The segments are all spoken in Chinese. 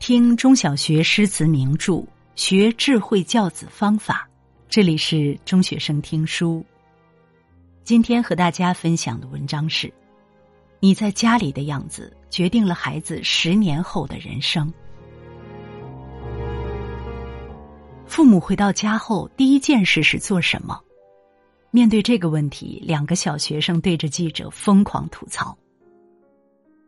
听中小学诗词名著，学智慧教子方法。这里是中学生听书。今天和大家分享的文章是：你在家里的样子，决定了孩子十年后的人生。父母回到家后，第一件事是做什么？面对这个问题，两个小学生对着记者疯狂吐槽：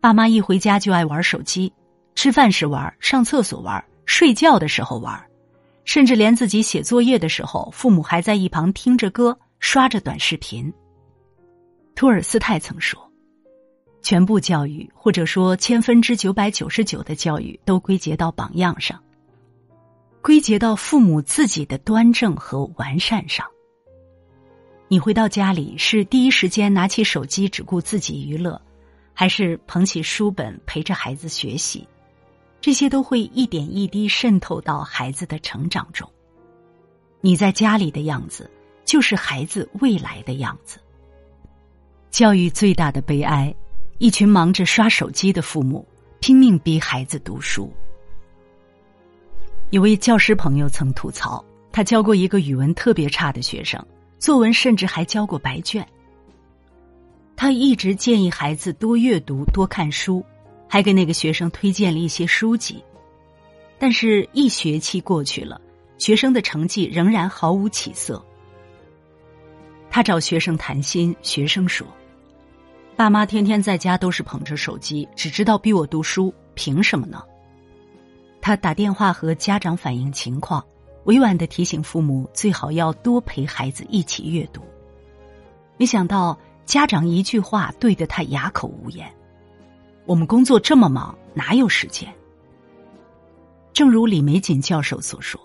爸妈一回家就爱玩手机，吃饭时玩，上厕所玩，睡觉的时候玩。甚至连自己写作业的时候，父母还在一旁听着歌、刷着短视频。托尔斯泰曾说：“全部教育，或者说千分之九百九十九的教育，都归结到榜样上，归结到父母自己的端正和完善上。”你回到家里，是第一时间拿起手机只顾自己娱乐，还是捧起书本陪着孩子学习？这些都会一点一滴渗透到孩子的成长中。你在家里的样子，就是孩子未来的样子。教育最大的悲哀，一群忙着刷手机的父母，拼命逼孩子读书。有位教师朋友曾吐槽，他教过一个语文特别差的学生，作文甚至还交过白卷。他一直建议孩子多阅读、多看书。还给那个学生推荐了一些书籍，但是，一学期过去了，学生的成绩仍然毫无起色。他找学生谈心，学生说：“爸妈天天在家都是捧着手机，只知道逼我读书，凭什么呢？”他打电话和家长反映情况，委婉的提醒父母最好要多陪孩子一起阅读。没想到，家长一句话对得他哑口无言。我们工作这么忙，哪有时间？正如李玫瑾教授所说，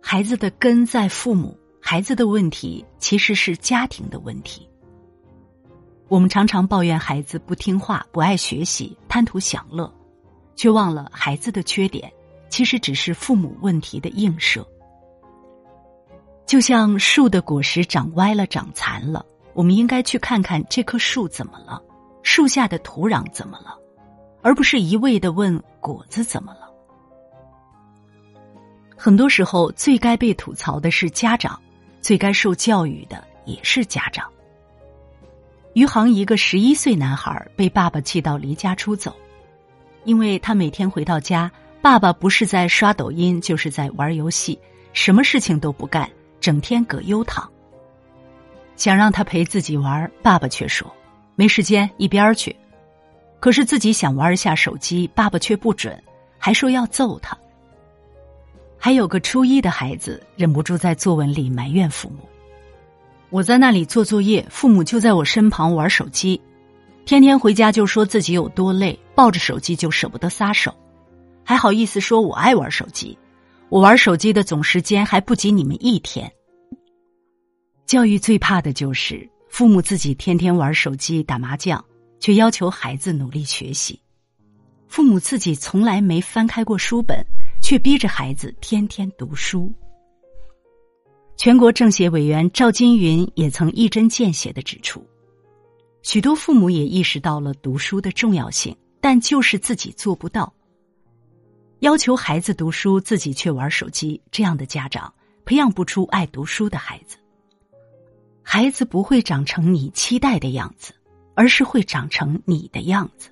孩子的根在父母，孩子的问题其实是家庭的问题。我们常常抱怨孩子不听话、不爱学习、贪图享乐，却忘了孩子的缺点其实只是父母问题的映射。就像树的果实长歪了、长残了，我们应该去看看这棵树怎么了，树下的土壤怎么了。而不是一味的问果子怎么了。很多时候，最该被吐槽的是家长，最该受教育的也是家长。余杭一个十一岁男孩被爸爸气到离家出走，因为他每天回到家，爸爸不是在刷抖音，就是在玩游戏，什么事情都不干，整天葛优躺。想让他陪自己玩，爸爸却说没时间，一边去。可是自己想玩一下手机，爸爸却不准，还说要揍他。还有个初一的孩子忍不住在作文里埋怨父母：“我在那里做作业，父母就在我身旁玩手机，天天回家就说自己有多累，抱着手机就舍不得撒手，还好意思说我爱玩手机，我玩手机的总时间还不及你们一天。”教育最怕的就是父母自己天天玩手机、打麻将。却要求孩子努力学习，父母自己从来没翻开过书本，却逼着孩子天天读书。全国政协委员赵金云也曾一针见血的指出，许多父母也意识到了读书的重要性，但就是自己做不到。要求孩子读书，自己却玩手机，这样的家长培养不出爱读书的孩子，孩子不会长成你期待的样子。而是会长成你的样子。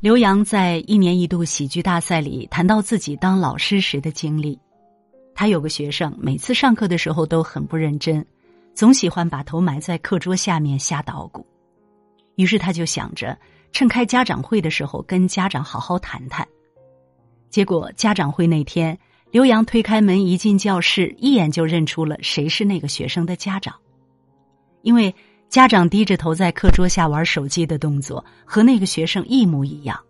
刘洋在一年一度喜剧大赛里谈到自己当老师时的经历，他有个学生，每次上课的时候都很不认真，总喜欢把头埋在课桌下面瞎捣鼓。于是他就想着趁开家长会的时候跟家长好好谈谈。结果家长会那天，刘洋推开门一进教室，一眼就认出了谁是那个学生的家长，因为。家长低着头在课桌下玩手机的动作和那个学生一模一样。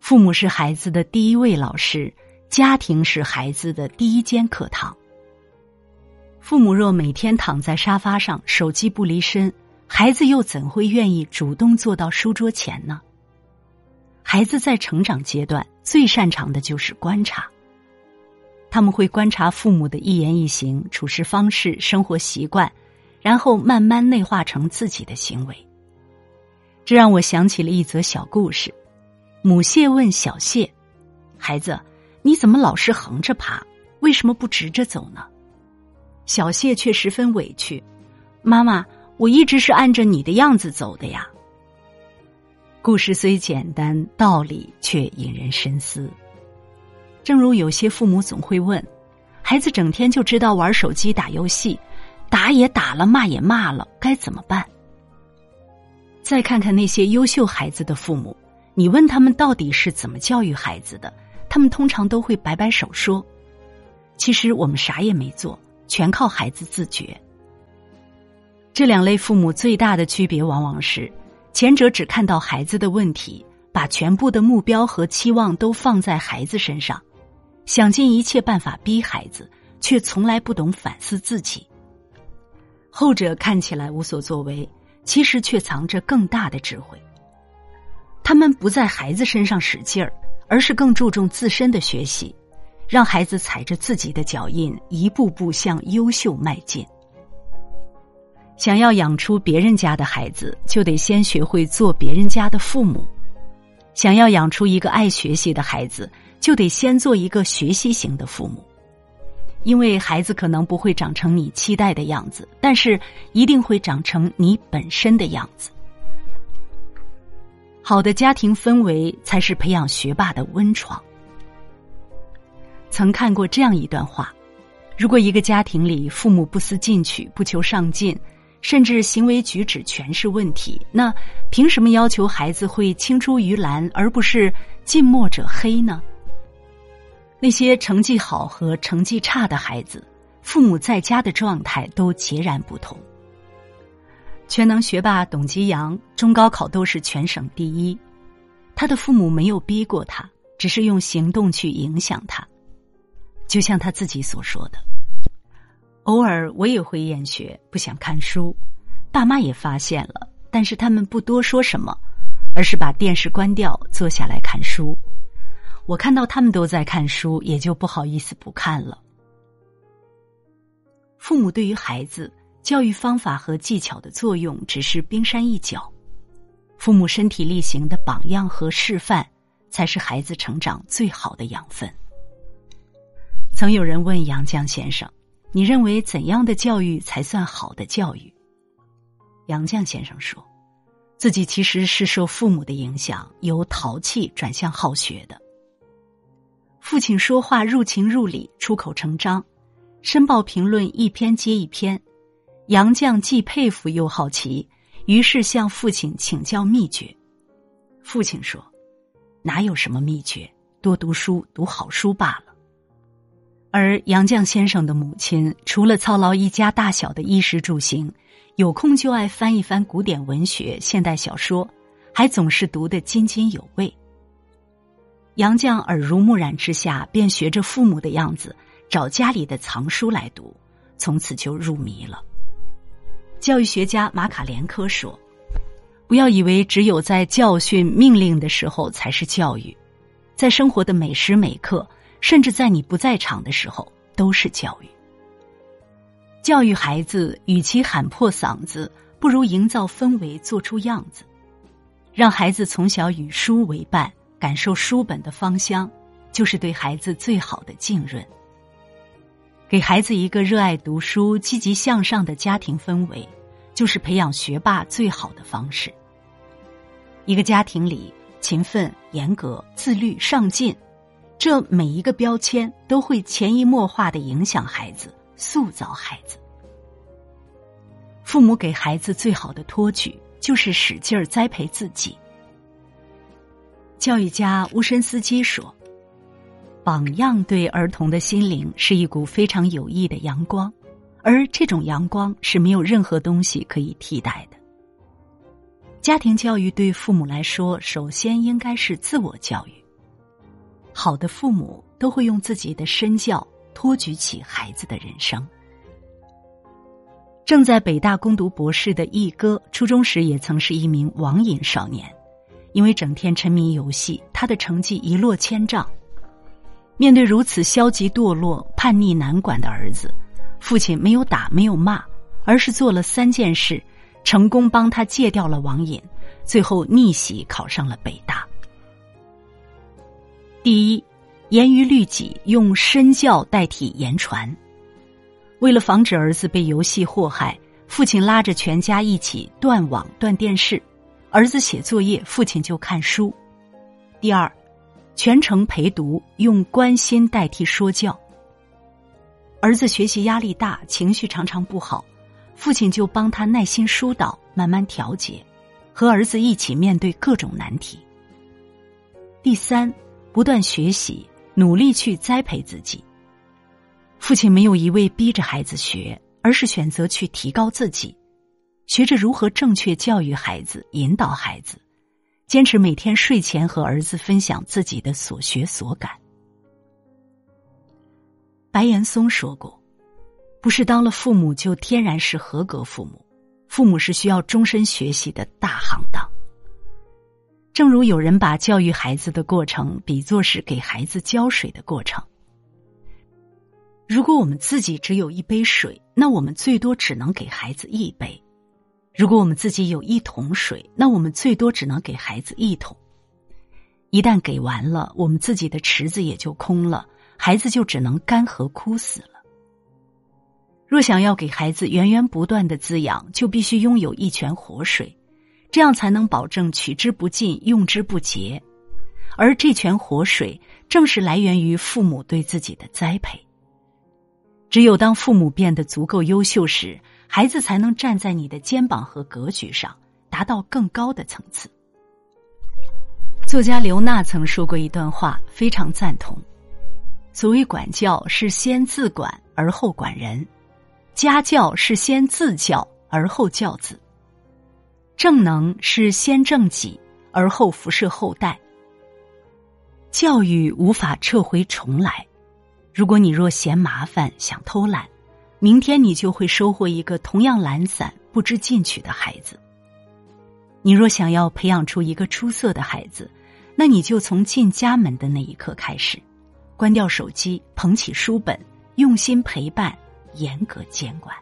父母是孩子的第一位老师，家庭是孩子的第一间课堂。父母若每天躺在沙发上，手机不离身，孩子又怎会愿意主动坐到书桌前呢？孩子在成长阶段最擅长的就是观察，他们会观察父母的一言一行、处事方式、生活习惯。然后慢慢内化成自己的行为。这让我想起了一则小故事：母蟹问小蟹：“孩子，你怎么老是横着爬？为什么不直着走呢？”小谢却十分委屈：“妈妈，我一直是按着你的样子走的呀。”故事虽简单，道理却引人深思。正如有些父母总会问：“孩子整天就知道玩手机、打游戏，打也打了，骂也骂了，该怎么办？”再看看那些优秀孩子的父母，你问他们到底是怎么教育孩子的，他们通常都会摆摆手说：“其实我们啥也没做，全靠孩子自觉。”这两类父母最大的区别往往是，前者只看到孩子的问题，把全部的目标和期望都放在孩子身上。想尽一切办法逼孩子，却从来不懂反思自己。后者看起来无所作为，其实却藏着更大的智慧。他们不在孩子身上使劲儿，而是更注重自身的学习，让孩子踩着自己的脚印，一步步向优秀迈进。想要养出别人家的孩子，就得先学会做别人家的父母。想要养出一个爱学习的孩子。就得先做一个学习型的父母，因为孩子可能不会长成你期待的样子，但是一定会长成你本身的样子。好的家庭氛围才是培养学霸的温床。曾看过这样一段话：如果一个家庭里父母不思进取、不求上进，甚至行为举止全是问题，那凭什么要求孩子会青出于蓝，而不是近墨者黑呢？那些成绩好和成绩差的孩子，父母在家的状态都截然不同。全能学霸董吉阳中高考都是全省第一，他的父母没有逼过他，只是用行动去影响他。就像他自己所说的：“偶尔我也会厌学，不想看书，爸妈也发现了，但是他们不多说什么，而是把电视关掉，坐下来看书。”我看到他们都在看书，也就不好意思不看了。父母对于孩子教育方法和技巧的作用只是冰山一角，父母身体力行的榜样和示范，才是孩子成长最好的养分。曾有人问杨绛先生：“你认为怎样的教育才算好的教育？”杨绛先生说：“自己其实是受父母的影响，由淘气转向好学的。”父亲说话入情入理，出口成章；申报评论一篇接一篇。杨绛既佩服又好奇，于是向父亲请教秘诀。父亲说：“哪有什么秘诀？多读书，读好书罢了。”而杨绛先生的母亲，除了操劳一家大小的衣食住行，有空就爱翻一翻古典文学、现代小说，还总是读得津津有味。杨绛耳濡目染之下，便学着父母的样子，找家里的藏书来读，从此就入迷了。教育学家马卡连科说：“不要以为只有在教训、命令的时候才是教育，在生活的每时每刻，甚至在你不在场的时候，都是教育。教育孩子，与其喊破嗓子，不如营造氛围，做出样子，让孩子从小与书为伴。”感受书本的芳香，就是对孩子最好的浸润。给孩子一个热爱读书、积极向上的家庭氛围，就是培养学霸最好的方式。一个家庭里，勤奋、严格、自律、上进，这每一个标签都会潜移默化的影响孩子，塑造孩子。父母给孩子最好的托举，就是使劲儿栽培自己。教育家乌申斯基说：“榜样对儿童的心灵是一股非常有益的阳光，而这种阳光是没有任何东西可以替代的。家庭教育对父母来说，首先应该是自我教育。好的父母都会用自己的身教托举起孩子的人生。”正在北大攻读博士的毅哥，初中时也曾是一名网瘾少年。因为整天沉迷游戏，他的成绩一落千丈。面对如此消极堕落、叛逆难管的儿子，父亲没有打，没有骂，而是做了三件事，成功帮他戒掉了网瘾，最后逆袭考上了北大。第一，严于律己，用身教代替言传。为了防止儿子被游戏祸害，父亲拉着全家一起断网断电视，儿子写作业，父亲就看书。第二，全程陪读，用关心代替说教。儿子学习压力大，情绪常常不好，父亲就帮他耐心疏导，慢慢调节，和儿子一起面对各种难题。第三，不断学习，努力去栽培自己。父亲没有一味逼着孩子学，而是选择去提高自己，学着如何正确教育孩子、引导孩子，坚持每天睡前和儿子分享自己的所学所感。白岩松说过：“不是当了父母就天然是合格父母，父母是需要终身学习的大行当。”正如有人把教育孩子的过程比作是给孩子浇水的过程。如果我们自己只有一杯水，那我们最多只能给孩子一杯；如果我们自己有一桶水，那我们最多只能给孩子一桶。一旦给完了，我们自己的池子也就空了，孩子就只能干涸枯死了。若想要给孩子源源不断的滋养，就必须拥有一泉活水，这样才能保证取之不尽、用之不竭。而这泉活水，正是来源于父母对自己的栽培。只有当父母变得足够优秀时，孩子才能站在你的肩膀和格局上，达到更高的层次。作家刘娜曾说过一段话，非常赞同：所谓管教，是先自管而后管人；家教是先自教而后教子；正能是先正己而后辐射后代。教育无法撤回重来。如果你若嫌麻烦想偷懒，明天你就会收获一个同样懒散不知进取的孩子。你若想要培养出一个出色的孩子，那你就从进家门的那一刻开始，关掉手机，捧起书本，用心陪伴，严格监管。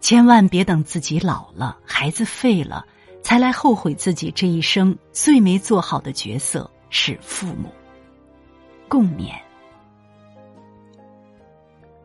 千万别等自己老了，孩子废了，才来后悔自己这一生最没做好的角色是父母。共勉。